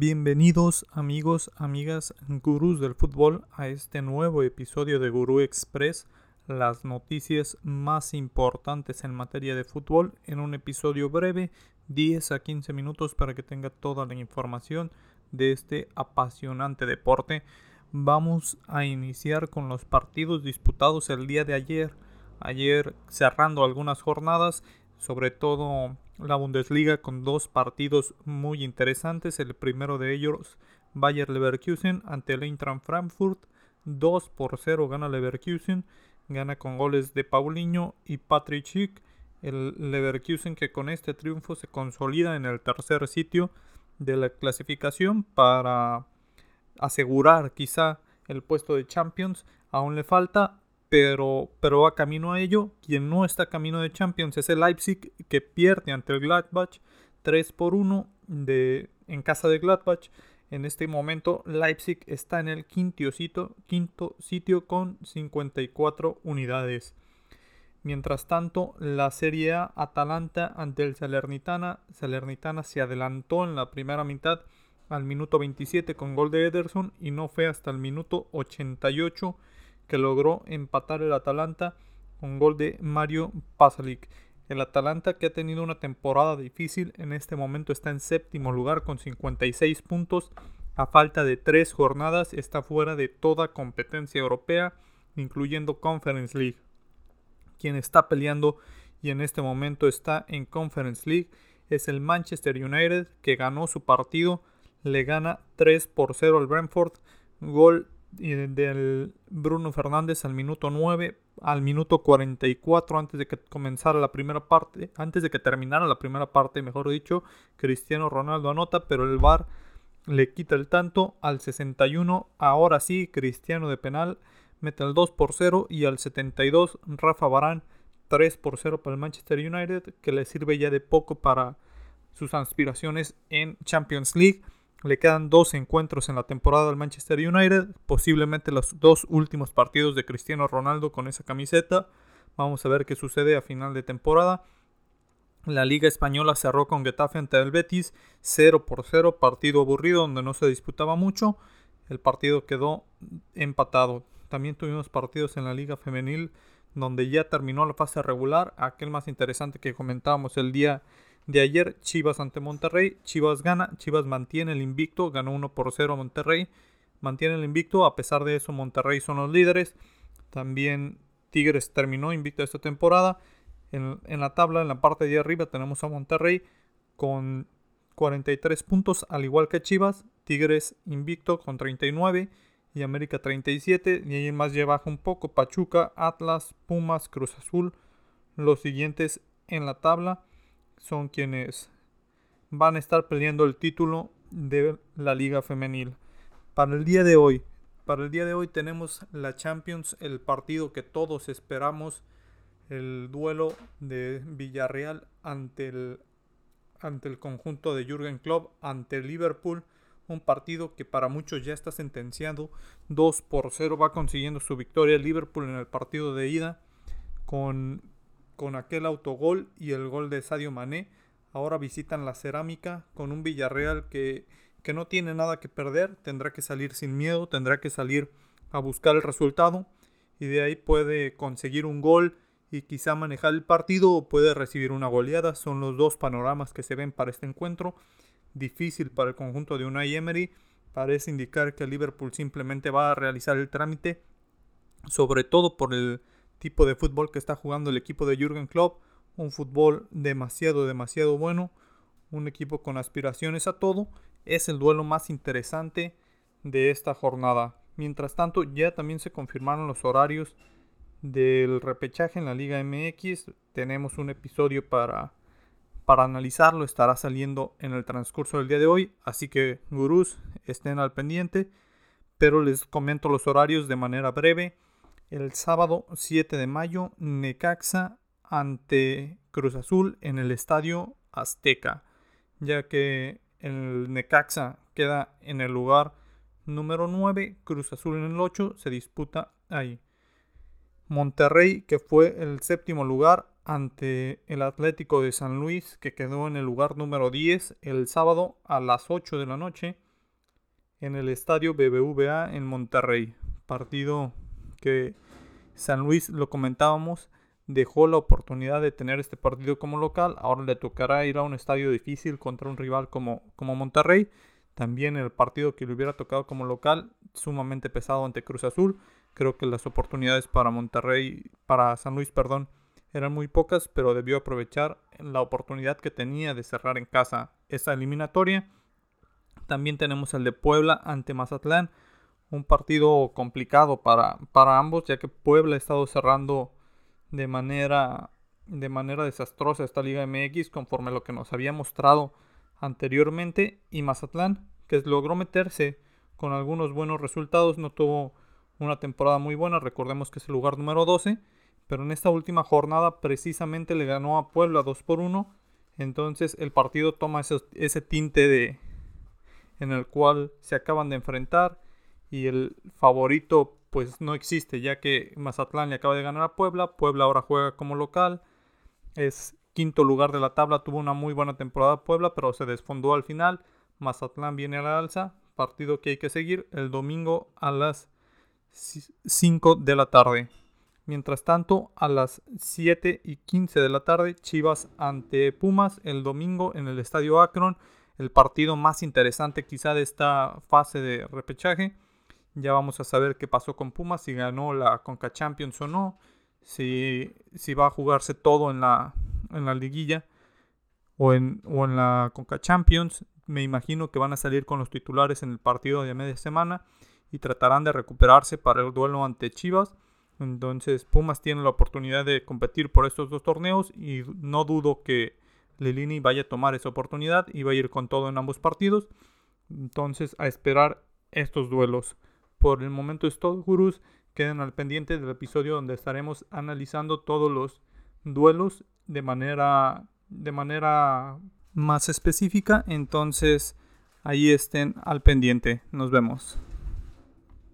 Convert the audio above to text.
Bienvenidos amigos, amigas, gurús del fútbol a este nuevo episodio de Gurú Express, las noticias más importantes en materia de fútbol en un episodio breve, 10 a 15 minutos para que tenga toda la información de este apasionante deporte. Vamos a iniciar con los partidos disputados el día de ayer, ayer cerrando algunas jornadas, sobre todo la Bundesliga con dos partidos muy interesantes. El primero de ellos, Bayer Leverkusen ante el Eintracht Frankfurt. 2 por 0 gana Leverkusen. Gana con goles de Paulinho y Patrick Schick. El Leverkusen que con este triunfo se consolida en el tercer sitio de la clasificación para asegurar quizá el puesto de Champions. Aún le falta pero, pero va camino a ello. Quien no está camino de Champions es el Leipzig, que pierde ante el Gladbach 3 por 1 de, en casa de Gladbach. En este momento Leipzig está en el quinto sitio, quinto sitio con 54 unidades. Mientras tanto, la Serie A Atalanta ante el Salernitana. Salernitana se adelantó en la primera mitad al minuto 27 con gol de Ederson y no fue hasta el minuto 88 que logró empatar el Atalanta con gol de Mario Pasalic. El Atalanta que ha tenido una temporada difícil en este momento está en séptimo lugar con 56 puntos. A falta de tres jornadas está fuera de toda competencia europea, incluyendo Conference League. Quien está peleando y en este momento está en Conference League es el Manchester United que ganó su partido, le gana 3 por 0 al Brentford, gol del Bruno Fernández al minuto 9, al minuto 44 antes de que comenzara la primera parte, antes de que terminara la primera parte, mejor dicho, Cristiano Ronaldo anota, pero el VAR le quita el tanto al 61, ahora sí, Cristiano de penal mete el 2 por 0 y al 72 Rafa Barán 3 por 0 para el Manchester United, que le sirve ya de poco para sus aspiraciones en Champions League. Le quedan dos encuentros en la temporada del Manchester United, posiblemente los dos últimos partidos de Cristiano Ronaldo con esa camiseta. Vamos a ver qué sucede a final de temporada. La Liga Española cerró con Getafe ante el Betis 0 por 0, partido aburrido donde no se disputaba mucho. El partido quedó empatado. También tuvimos partidos en la Liga Femenil donde ya terminó la fase regular, aquel más interesante que comentábamos el día de ayer, Chivas ante Monterrey. Chivas gana, Chivas mantiene el invicto, ganó 1 por 0 a Monterrey. Mantiene el invicto, a pesar de eso Monterrey son los líderes. También Tigres terminó invicto esta temporada. En, en la tabla, en la parte de arriba, tenemos a Monterrey con 43 puntos, al igual que Chivas. Tigres invicto con 39 y América 37. Y ahí más lleva un poco Pachuca, Atlas, Pumas, Cruz Azul. Los siguientes en la tabla son quienes van a estar peleando el título de la liga femenil. Para el día de hoy, para el día de hoy tenemos la Champions, el partido que todos esperamos, el duelo de Villarreal ante el ante el conjunto de Jürgen Klopp ante Liverpool, un partido que para muchos ya está sentenciado, 2 por 0 va consiguiendo su victoria Liverpool en el partido de ida con con aquel autogol y el gol de Sadio Mané. Ahora visitan la cerámica con un Villarreal que, que no tiene nada que perder, tendrá que salir sin miedo, tendrá que salir a buscar el resultado y de ahí puede conseguir un gol y quizá manejar el partido o puede recibir una goleada. Son los dos panoramas que se ven para este encuentro. Difícil para el conjunto de Unai Emery. Parece indicar que Liverpool simplemente va a realizar el trámite, sobre todo por el tipo de fútbol que está jugando el equipo de Jürgen Klopp, un fútbol demasiado, demasiado bueno, un equipo con aspiraciones a todo, es el duelo más interesante de esta jornada. Mientras tanto, ya también se confirmaron los horarios del repechaje en la Liga MX. Tenemos un episodio para, para analizarlo, estará saliendo en el transcurso del día de hoy, así que gurús estén al pendiente, pero les comento los horarios de manera breve. El sábado 7 de mayo, Necaxa ante Cruz Azul en el Estadio Azteca, ya que el Necaxa queda en el lugar número 9, Cruz Azul en el 8, se disputa ahí. Monterrey, que fue el séptimo lugar ante el Atlético de San Luis, que quedó en el lugar número 10 el sábado a las 8 de la noche. en el estadio BBVA en Monterrey. Partido que San Luis, lo comentábamos, dejó la oportunidad de tener este partido como local. Ahora le tocará ir a un estadio difícil contra un rival como, como Monterrey. También el partido que le hubiera tocado como local, sumamente pesado ante Cruz Azul. Creo que las oportunidades para Monterrey, para San Luis, perdón, eran muy pocas, pero debió aprovechar la oportunidad que tenía de cerrar en casa esa eliminatoria. También tenemos el de Puebla ante Mazatlán, un partido complicado para, para ambos, ya que Puebla ha estado cerrando de manera, de manera desastrosa esta Liga MX conforme a lo que nos había mostrado anteriormente y Mazatlán, que logró meterse con algunos buenos resultados, no tuvo una temporada muy buena, recordemos que es el lugar número 12 pero en esta última jornada precisamente le ganó a Puebla 2 por 1. Entonces el partido toma ese, tinte de en el cual se acaban de enfrentar y el favorito pues no existe ya que Mazatlán le acaba de ganar a Puebla, Puebla ahora juega como local, es quinto lugar de la tabla, tuvo una muy buena temporada Puebla pero se desfondó al final, Mazatlán viene a la alza, partido que hay que seguir el domingo a las 5 de la tarde. Mientras tanto, a las 7 y 15 de la tarde, Chivas ante Pumas el domingo en el Estadio Akron, el partido más interesante quizá de esta fase de repechaje. Ya vamos a saber qué pasó con Pumas, si ganó la Conca Champions o no, si, si va a jugarse todo en la, en la liguilla o en, o en la Conca Champions. Me imagino que van a salir con los titulares en el partido de media semana y tratarán de recuperarse para el duelo ante Chivas entonces Pumas tiene la oportunidad de competir por estos dos torneos y no dudo que Lelini vaya a tomar esa oportunidad y va a ir con todo en ambos partidos. Entonces a esperar estos duelos. Por el momento es todo, gurús. Queden al pendiente del episodio donde estaremos analizando todos los duelos de manera, de manera más específica. Entonces ahí estén al pendiente. Nos vemos.